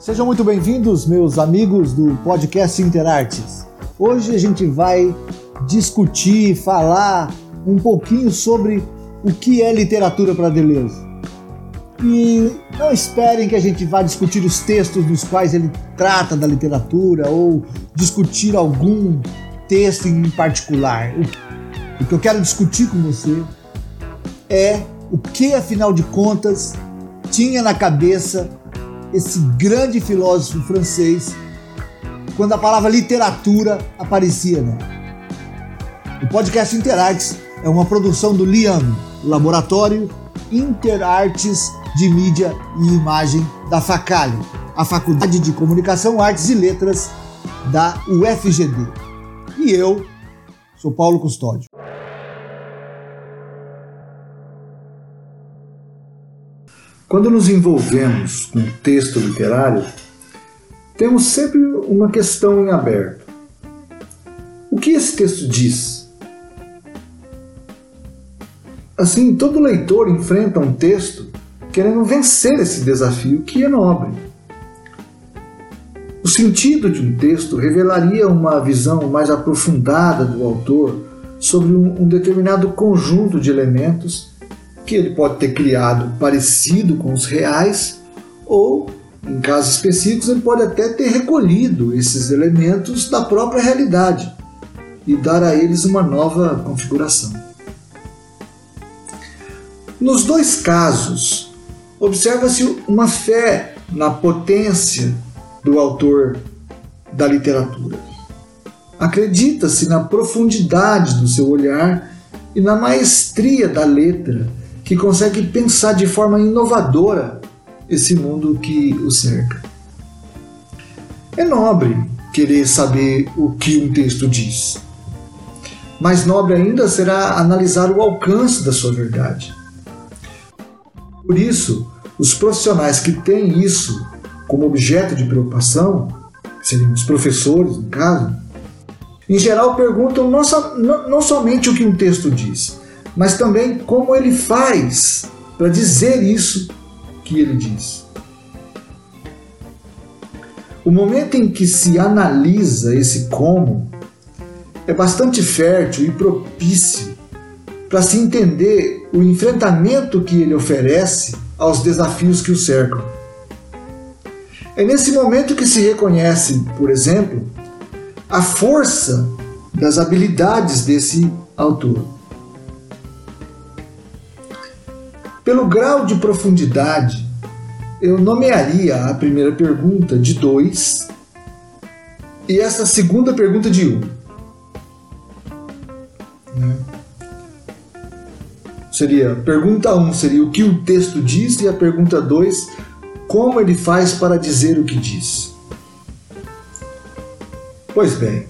Sejam muito bem-vindos, meus amigos do podcast Interartes. Hoje a gente vai discutir, falar um pouquinho sobre o que é literatura para Deleuze. E não esperem que a gente vá discutir os textos nos quais ele trata da literatura ou discutir algum texto em particular. O que eu quero discutir com você é o que, afinal de contas, tinha na cabeça esse grande filósofo francês quando a palavra literatura aparecia nela. O podcast Interartes é uma produção do LIAM, Laboratório Interartes de Mídia e Imagem da FACALI, a Faculdade de Comunicação, Artes e Letras da UFGD. E eu sou Paulo Custódio. Quando nos envolvemos com texto literário, temos sempre uma questão em aberto. O que esse texto diz? Assim, todo leitor enfrenta um texto querendo vencer esse desafio que é nobre. O sentido de um texto revelaria uma visão mais aprofundada do autor sobre um determinado conjunto de elementos que ele pode ter criado parecido com os reais, ou, em casos específicos, ele pode até ter recolhido esses elementos da própria realidade e dar a eles uma nova configuração. Nos dois casos, observa-se uma fé na potência do autor da literatura. Acredita-se na profundidade do seu olhar e na maestria da letra que consegue pensar de forma inovadora esse mundo que o cerca. É nobre querer saber o que um texto diz. Mais nobre ainda será analisar o alcance da sua verdade. Por isso, os profissionais que têm isso como objeto de preocupação, seriam os professores, no caso, em geral perguntam não, não somente o que um texto diz, mas também como ele faz para dizer isso que ele diz. O momento em que se analisa esse como é bastante fértil e propício para se entender o enfrentamento que ele oferece aos desafios que o cercam. É nesse momento que se reconhece, por exemplo, a força das habilidades desse autor. Pelo grau de profundidade, eu nomearia a primeira pergunta de 2 e essa segunda pergunta de 1. Um. Né? Seria, pergunta 1 um seria o que o texto diz e a pergunta 2, como ele faz para dizer o que diz. Pois bem,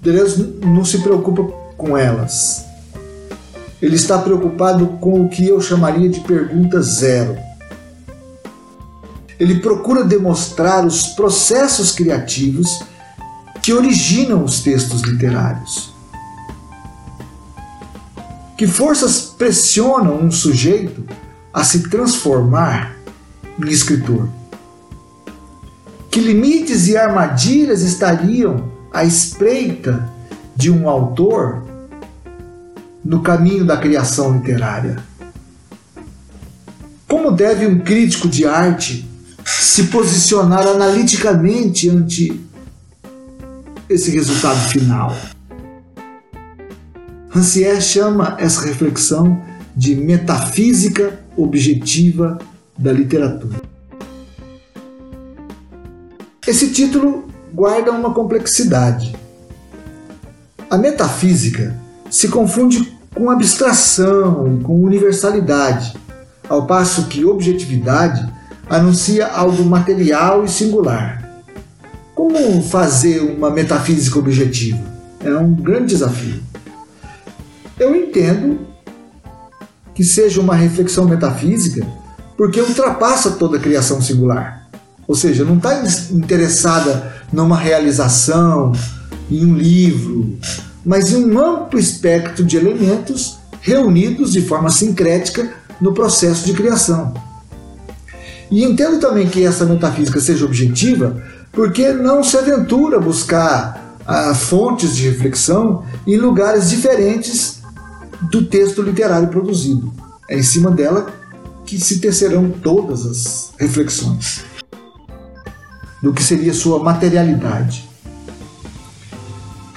Deus não se preocupa com elas. Ele está preocupado com o que eu chamaria de pergunta zero. Ele procura demonstrar os processos criativos que originam os textos literários. Que forças pressionam um sujeito a se transformar em escritor? Que limites e armadilhas estariam à espreita de um autor no caminho da criação literária. Como deve um crítico de arte se posicionar analiticamente ante esse resultado final? Rancière chama essa reflexão de metafísica objetiva da literatura. Esse título guarda uma complexidade. A metafísica se confunde com abstração e com universalidade, ao passo que objetividade anuncia algo material e singular. Como fazer uma metafísica objetiva? É um grande desafio. Eu entendo que seja uma reflexão metafísica porque ultrapassa toda a criação singular. Ou seja, não está interessada numa realização, em um livro, mas em um amplo espectro de elementos reunidos de forma sincrética no processo de criação. E entendo também que essa metafísica seja objetiva, porque não se aventura buscar ah, fontes de reflexão em lugares diferentes do texto literário produzido. É em cima dela que se tecerão todas as reflexões do que seria sua materialidade.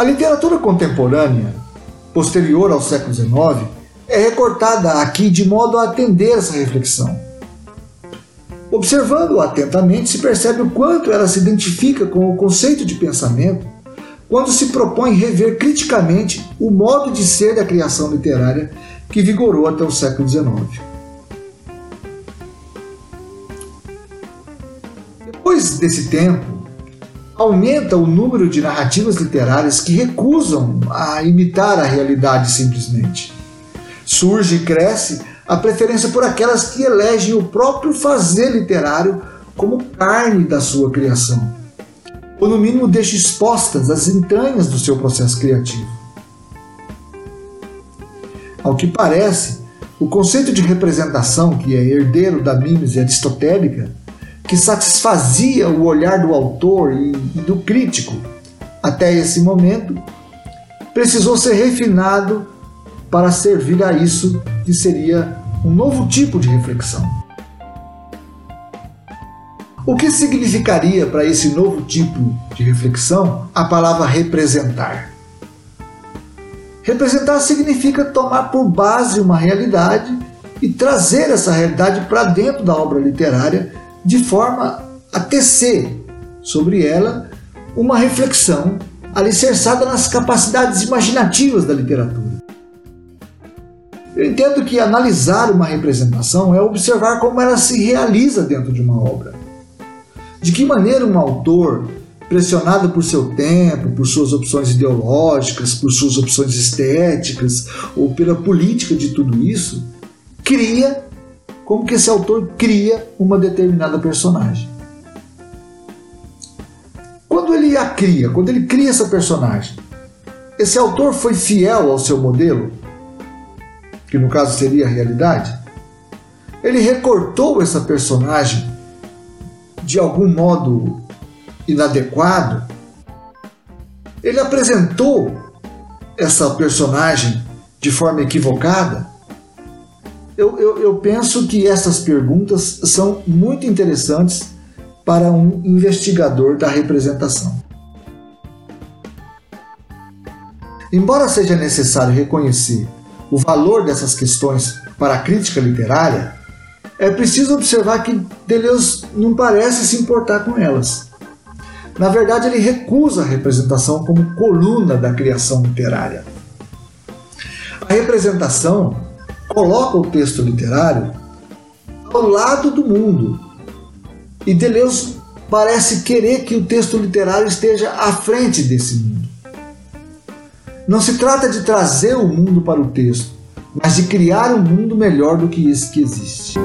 A literatura contemporânea, posterior ao século XIX, é recortada aqui de modo a atender essa reflexão. Observando atentamente, se percebe o quanto ela se identifica com o conceito de pensamento quando se propõe rever criticamente o modo de ser da criação literária que vigorou até o século XIX. Depois desse tempo, aumenta o número de narrativas literárias que recusam a imitar a realidade simplesmente. Surge e cresce a preferência por aquelas que elegem o próprio fazer literário como carne da sua criação, ou no mínimo deixa expostas as entranhas do seu processo criativo. Ao que parece, o conceito de representação, que é herdeiro da mimese aristotélica, que satisfazia o olhar do autor e do crítico até esse momento, precisou ser refinado para servir a isso que seria um novo tipo de reflexão. O que significaria para esse novo tipo de reflexão a palavra representar? Representar significa tomar por base uma realidade e trazer essa realidade para dentro da obra literária de forma a tecer sobre ela uma reflexão alicerçada nas capacidades imaginativas da literatura. Eu entendo que analisar uma representação é observar como ela se realiza dentro de uma obra. De que maneira um autor, pressionado por seu tempo, por suas opções ideológicas, por suas opções estéticas ou pela política de tudo isso, cria como que esse autor cria uma determinada personagem. Quando ele a cria, quando ele cria essa personagem, esse autor foi fiel ao seu modelo, que no caso seria a realidade? Ele recortou essa personagem de algum modo inadequado? Ele apresentou essa personagem de forma equivocada? Eu, eu, eu penso que essas perguntas são muito interessantes para um investigador da representação. Embora seja necessário reconhecer o valor dessas questões para a crítica literária, é preciso observar que Deleuze não parece se importar com elas. Na verdade, ele recusa a representação como coluna da criação literária. A representação coloca o texto literário ao lado do mundo. E Deleuze parece querer que o texto literário esteja à frente desse mundo. Não se trata de trazer o mundo para o texto, mas de criar um mundo melhor do que esse que existe.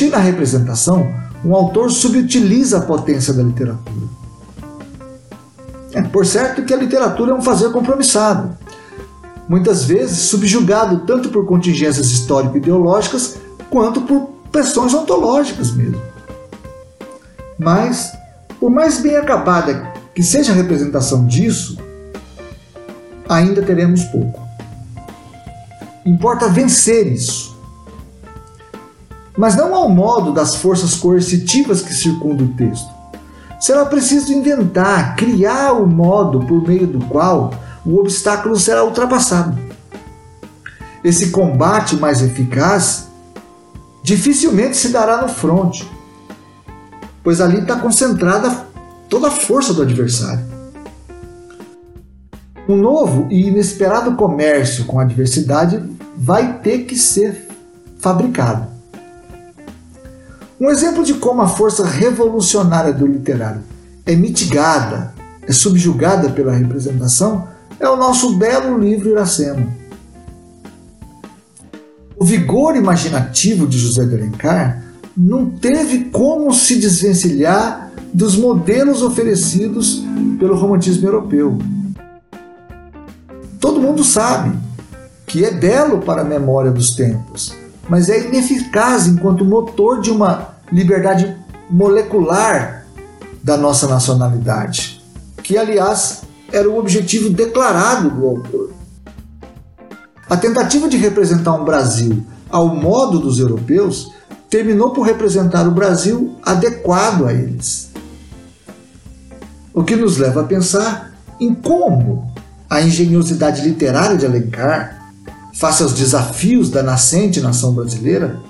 Investir na representação, um autor subutiliza a potência da literatura. É por certo que a literatura é um fazer compromissado, muitas vezes subjugado tanto por contingências histórico-ideológicas quanto por pressões ontológicas mesmo. Mas, por mais bem acabada que seja a representação disso, ainda teremos pouco. Importa vencer isso mas não ao modo das forças coercitivas que circundam o texto. Será preciso inventar, criar o modo por meio do qual o obstáculo será ultrapassado. Esse combate mais eficaz dificilmente se dará no fronte, pois ali está concentrada toda a força do adversário. Um novo e inesperado comércio com a adversidade vai ter que ser fabricado. Um exemplo de como a força revolucionária do literário é mitigada, é subjugada pela representação, é o nosso belo livro Iracema. o vigor imaginativo de José de Alencar não teve como se desvencilhar dos modelos oferecidos pelo romantismo europeu. Todo mundo sabe que é belo para a memória dos tempos, mas é ineficaz enquanto motor de uma liberdade molecular da nossa nacionalidade, que aliás era o objetivo declarado do autor. A tentativa de representar um Brasil ao modo dos europeus terminou por representar o Brasil adequado a eles. O que nos leva a pensar em como a engenhosidade literária de Alencar, face aos desafios da nascente nação brasileira,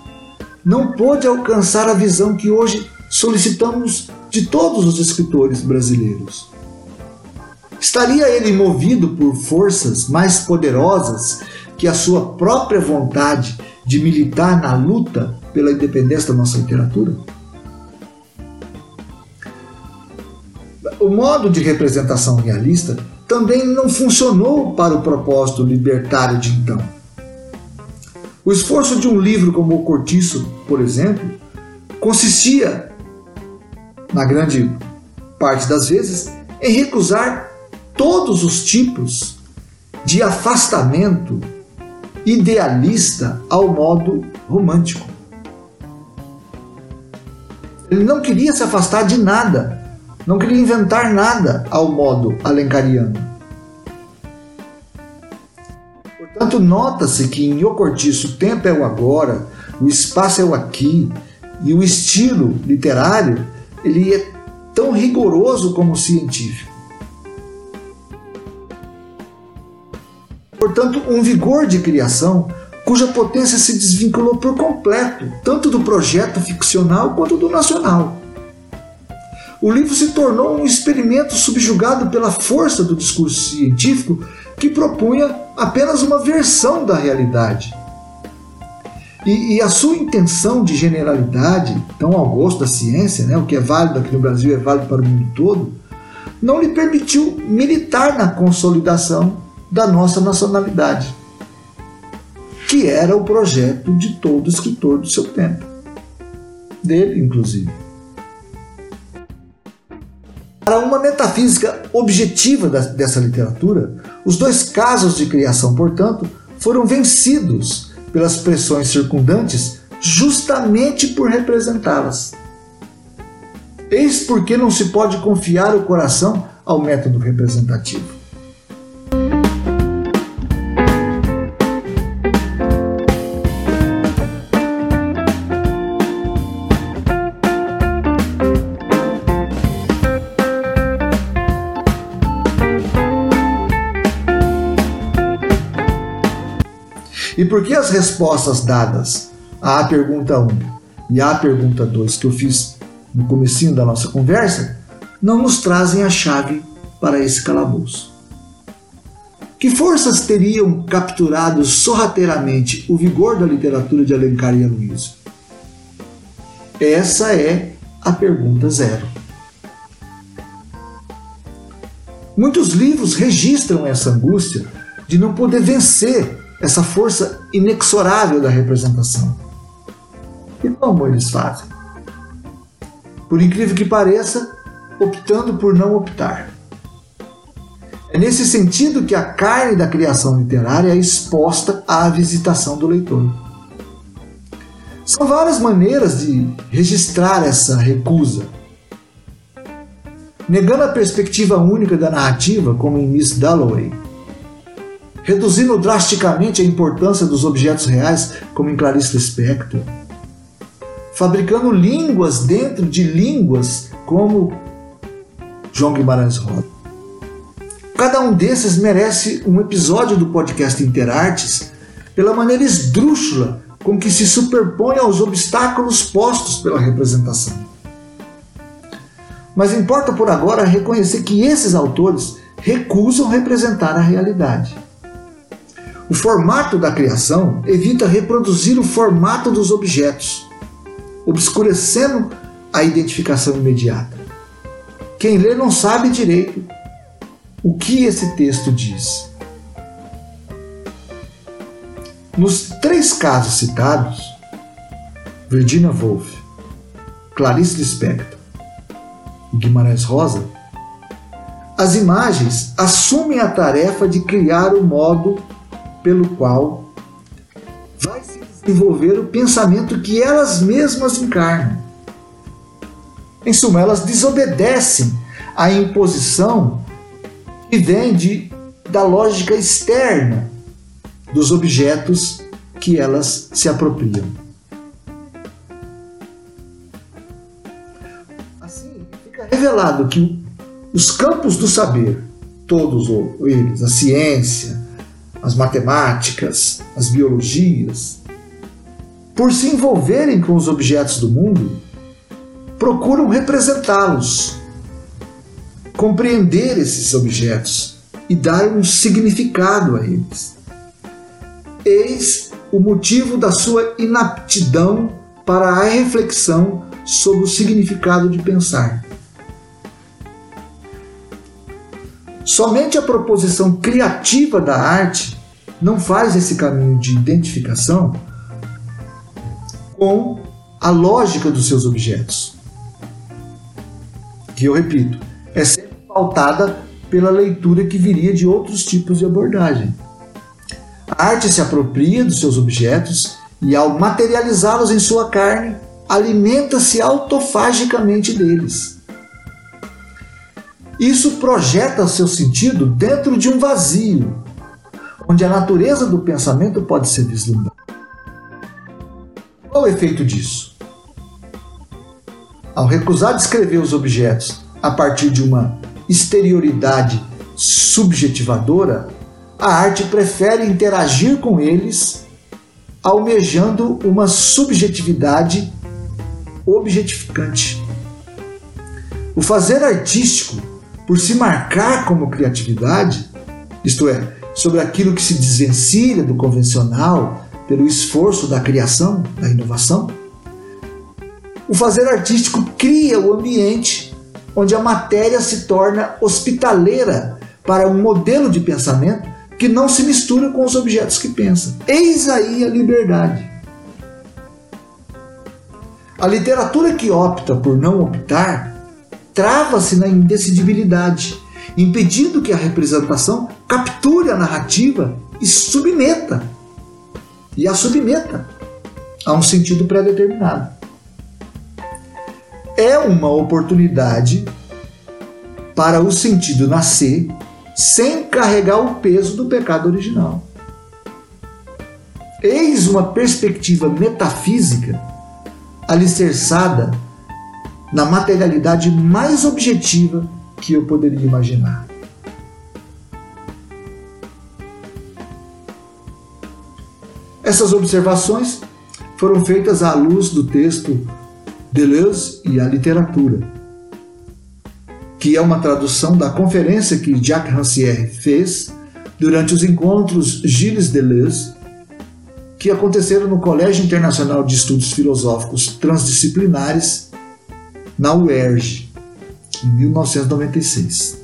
não pôde alcançar a visão que hoje solicitamos de todos os escritores brasileiros. Estaria ele movido por forças mais poderosas que a sua própria vontade de militar na luta pela independência da nossa literatura? O modo de representação realista também não funcionou para o propósito libertário de então. O esforço de um livro como O Cortiço, por exemplo, consistia, na grande parte das vezes, em recusar todos os tipos de afastamento idealista ao modo romântico. Ele não queria se afastar de nada, não queria inventar nada ao modo alencariano. Portanto, nota-se que em O o tempo é o agora, o espaço é o aqui, e o estilo literário ele é tão rigoroso como científico. Portanto, um vigor de criação cuja potência se desvinculou por completo, tanto do projeto ficcional quanto do nacional. O livro se tornou um experimento subjugado pela força do discurso científico que propunha apenas uma versão da realidade. E, e, a sua intenção de generalidade, tão ao gosto da ciência, né, o que é válido aqui no Brasil é válido para o mundo todo, não lhe permitiu militar na consolidação da nossa nacionalidade, que era o projeto de todo escritor do seu tempo, dele inclusive. Para uma metafísica objetiva dessa literatura, os dois casos de criação, portanto, foram vencidos pelas pressões circundantes justamente por representá-las. Eis porque não se pode confiar o coração ao método representativo. E por que as respostas dadas à pergunta 1 e à pergunta 2 que eu fiz no comecinho da nossa conversa não nos trazem a chave para esse calabouço? Que forças teriam capturado sorrateiramente o vigor da literatura de Alencar e Aloysio? Essa é a pergunta zero. Muitos livros registram essa angústia de não poder vencer essa força inexorável da representação. E como eles fazem? Por incrível que pareça, optando por não optar. É nesse sentido que a carne da criação literária é exposta à visitação do leitor. São várias maneiras de registrar essa recusa. Negando a perspectiva única da narrativa, como em Miss Dalloway, reduzindo drasticamente a importância dos objetos reais, como em Clarice Lispector, fabricando línguas dentro de línguas, como João Guimarães Rosa. Cada um desses merece um episódio do podcast Interartes pela maneira esdrúxula com que se superpõe aos obstáculos postos pela representação. Mas importa por agora reconhecer que esses autores recusam representar a realidade. O formato da criação evita reproduzir o formato dos objetos, obscurecendo a identificação imediata. Quem lê não sabe direito o que esse texto diz. Nos três casos citados, Virginia Woolf, Clarice Lispector e Guimarães Rosa, as imagens assumem a tarefa de criar o modo pelo qual vai se desenvolver o pensamento que elas mesmas encarnam. Em suma, elas desobedecem à imposição que vem de, da lógica externa dos objetos que elas se apropriam. Assim, fica revelado que os campos do saber, todos eles, a ciência, as matemáticas, as biologias, por se envolverem com os objetos do mundo, procuram representá-los, compreender esses objetos e dar um significado a eles. Eis o motivo da sua inaptidão para a reflexão sobre o significado de pensar. Somente a proposição criativa da arte não faz esse caminho de identificação com a lógica dos seus objetos. Que eu repito, é sempre pautada pela leitura que viria de outros tipos de abordagem. A arte se apropria dos seus objetos e, ao materializá-los em sua carne, alimenta-se autofagicamente deles. Isso projeta seu sentido dentro de um vazio, onde a natureza do pensamento pode ser vislumbrada. Qual o efeito disso? Ao recusar descrever os objetos a partir de uma exterioridade subjetivadora, a arte prefere interagir com eles, almejando uma subjetividade objetificante. O fazer artístico, por se marcar como criatividade, isto é, sobre aquilo que se desvencilha do convencional pelo esforço da criação, da inovação, o fazer artístico cria o ambiente onde a matéria se torna hospitaleira para um modelo de pensamento que não se mistura com os objetos que pensa. Eis aí a liberdade. A literatura que opta por não optar trava-se na indecidibilidade, impedindo que a representação capture a narrativa e submeta e a submeta a um sentido pré-determinado é uma oportunidade para o sentido nascer sem carregar o peso do pecado original. Eis uma perspectiva metafísica alicerçada na materialidade mais objetiva que eu poderia imaginar. Essas observações foram feitas à luz do texto Deleuze e a literatura, que é uma tradução da conferência que Jacques Rancière fez durante os encontros Gilles Deleuze, que aconteceram no Colégio Internacional de Estudos Filosóficos Transdisciplinares, na UERJ, em 1996.